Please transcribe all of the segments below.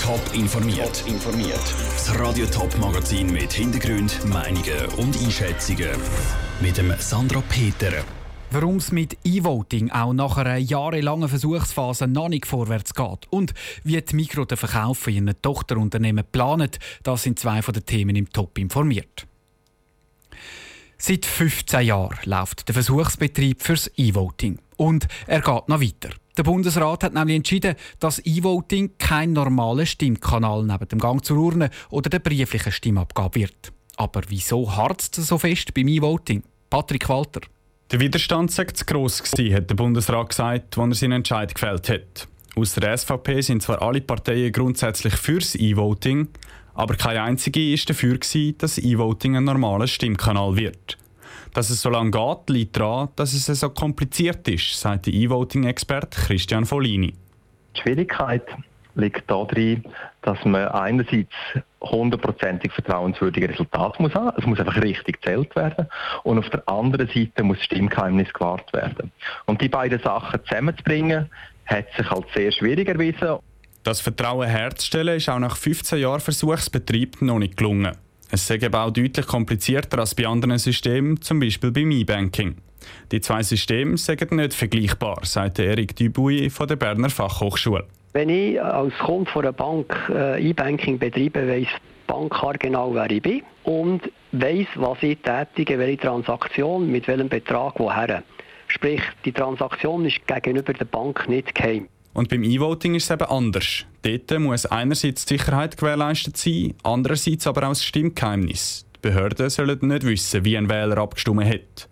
Top informiert. informiert. Das Radio Top Magazin mit Hintergrund, Meinungen und Einschätzungen mit dem Sandra Peter. Warum es mit E-Voting auch nach einer jahrelangen Versuchsphase noch nicht vorwärts geht und wie die Mikro den Verkauf von ihren Tochterunternehmen planet, das sind zwei von den Themen im Top informiert. Seit 15 Jahren läuft der Versuchsbetrieb fürs E-Voting. Und er geht noch weiter. Der Bundesrat hat nämlich entschieden, dass E-Voting kein normaler Stimmkanal neben dem Gang zur Urne oder der brieflichen Stimmabgabe wird. Aber wieso harzt es so fest beim E-Voting? Patrick Walter. Der Widerstand sei zu gross hat der Bundesrat gesagt, als er seinen Entscheid gefällt hat. Aus der SVP sind zwar alle Parteien grundsätzlich fürs E-Voting, aber keine einzige war dafür, dass E-Voting ein normaler Stimmkanal wird. Dass es so lange geht, liegt daran, dass es so kompliziert ist, sagt der E-Voting-Experte Christian Folini. Die Schwierigkeit liegt darin, dass man einerseits hundertprozentig vertrauenswürdige Resultate muss haben. Es muss einfach richtig gezählt werden. Und auf der anderen Seite muss das Stimmgeheimnis gewahrt werden. Und die beiden Sachen zusammenzubringen, hat sich als sehr schwierig erwiesen. Das Vertrauen herzustellen ist auch nach 15 Jahren Versuchsbetrieb noch nicht gelungen. Es ist aber auch deutlich komplizierter als bei anderen Systemen, zum Beispiel beim E-Banking. Die zwei Systeme sind nicht vergleichbar, sagt Eric Dubuy von der Berner Fachhochschule. Wenn ich als Kunde von einer Bank äh, E-Banking betreibe, weiss die Bank genau, wer ich bin und weiss, was ich tätige, welche Transaktion, mit welchem Betrag woher. Sprich, die Transaktion ist gegenüber der Bank nicht geheim. Und beim E-Voting ist es eben anders. Dort muss einerseits die Sicherheit gewährleistet sein, andererseits aber auch das Stimmgeheimnis. Die Behörden sollen nicht wissen, wie ein Wähler abgestimmt hat.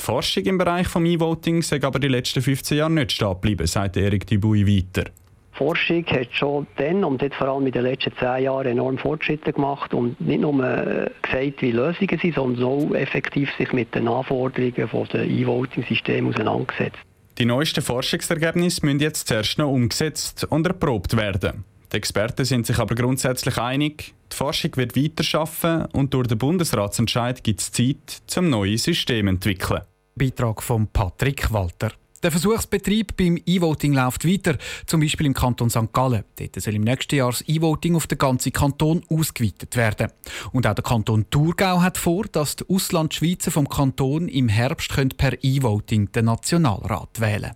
Die Forschung im Bereich des E-Voting sei aber die letzten 15 Jahre nicht stehen geblieben, sagt Erik Dubuy weiter. Die Forschung hat schon dann und jetzt vor allem in den letzten zehn Jahren enorm Fortschritte gemacht und nicht nur äh, gesagt, wie Lösungen sind, sondern auch effektiv sich mit den Anforderungen des E-Voting-Systems auseinandergesetzt. Die neuesten Forschungsergebnisse müssen jetzt zuerst noch umgesetzt und erprobt werden. Die Experten sind sich aber grundsätzlich einig, die Forschung wird weiterarbeiten und durch den Bundesratsentscheid gibt es Zeit, zum neue System zu entwickeln. Beitrag von Patrick Walter. Der Versuchsbetrieb beim E-Voting läuft weiter, zum Beispiel im Kanton St. Gallen. Dort soll im nächsten Jahr das E-Voting auf den ganzen Kanton ausgeweitet werden. Und auch der Kanton Thurgau hat vor, dass die Auslandschweizer vom Kanton im Herbst per E-Voting den Nationalrat wählen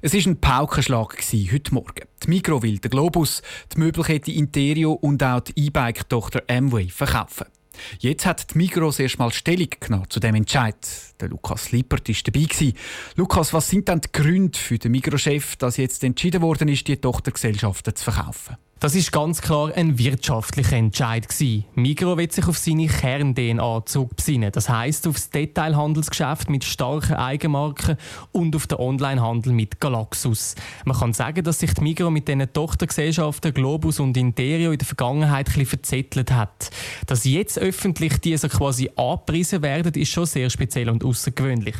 es war ein Paukenschlag heute Morgen. Die Migro will den Globus, die Möbelkette Interio und auch die E-Bike-Tochter Amway verkaufen. Jetzt hat die Migros erstmal Stellung genommen zu dem Entscheid. Der Lukas Lippert war dabei. Lukas, was sind denn die Gründe für den Migros-Chef, dass jetzt entschieden worden ist, die Tochtergesellschaften zu verkaufen? Das ist ganz klar ein wirtschaftlicher Entscheid. Migro wird sich auf seine Kern-DNA zurückbesinnen. Das heißt auf das Detailhandelsgeschäft mit starken Eigenmarken und auf den Onlinehandel mit Galaxus. Man kann sagen, dass sich die Migro mit diesen Tochtergesellschaften Globus und Interio in der Vergangenheit ein verzettelt hat. Dass jetzt öffentlich diese quasi angepriesen werden, ist schon sehr speziell und außergewöhnlich.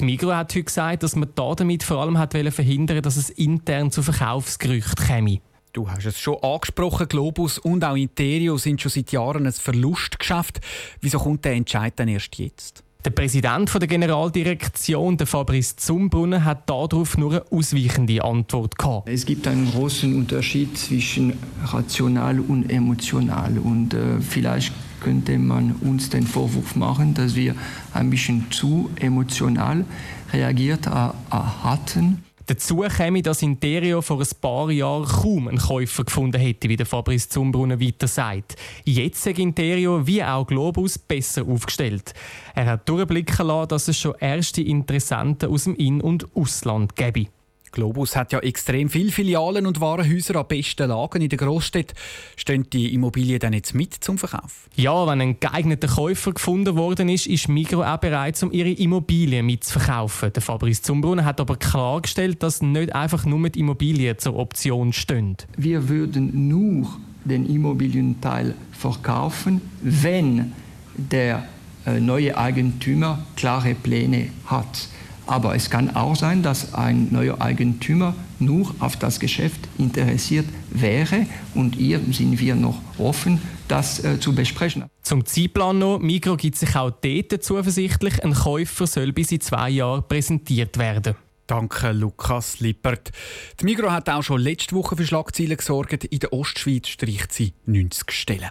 Die Migro hat heute gesagt, dass man damit vor allem hat verhindern dass es intern zu Verkaufsgerüchten käme. Du hast es schon angesprochen, Globus und auch Interio sind schon seit Jahren ein Verlustgeschäft. Wieso kommt der Entscheid dann erst jetzt? Der Präsident der Generaldirektion, der Fabrice Zumbrunner, hat darauf nur eine ausweichende Antwort gehabt. Es gibt einen großen Unterschied zwischen rational und emotional und äh, vielleicht könnte man uns den Vorwurf machen, dass wir ein bisschen zu emotional reagiert äh, hatten. Dazu käme, dass Interio vor ein paar Jahren kaum einen Käufer gefunden hätte, wie der Fabrice Zumbrunner weiter sagt. Jetzt ist Interio wie auch Globus besser aufgestellt. Er hat durchblicken lassen, dass es schon erste Interessenten aus dem In- und Ausland gäbe. Globus hat ja extrem viele Filialen und Warenhäuser an besten Lagen in der Großstadt. Stehen die Immobilien dann jetzt mit zum Verkauf? Ja, wenn ein geeigneter Käufer gefunden worden ist, ist Migro auch bereit, um ihre Immobilien mitzuverkaufen. Der Fabrice Zumbrunner hat aber klargestellt, dass nicht einfach nur die Immobilien zur Option stehen. Wir würden nur den Immobilienteil verkaufen, wenn der äh, neue Eigentümer klare Pläne hat. Aber es kann auch sein, dass ein neuer Eigentümer nur auf das Geschäft interessiert wäre und hier sind wir noch offen, das äh, zu besprechen. Zum Zeitplan noch, Migro gibt sich auch dort zuversichtlich, ein Käufer soll bis in zwei Jahren präsentiert werden. Danke, Lukas Lippert. Die Migro hat auch schon letzte Woche für Schlagzeilen gesorgt. In der Ostschweiz streicht sie 90 Stellen.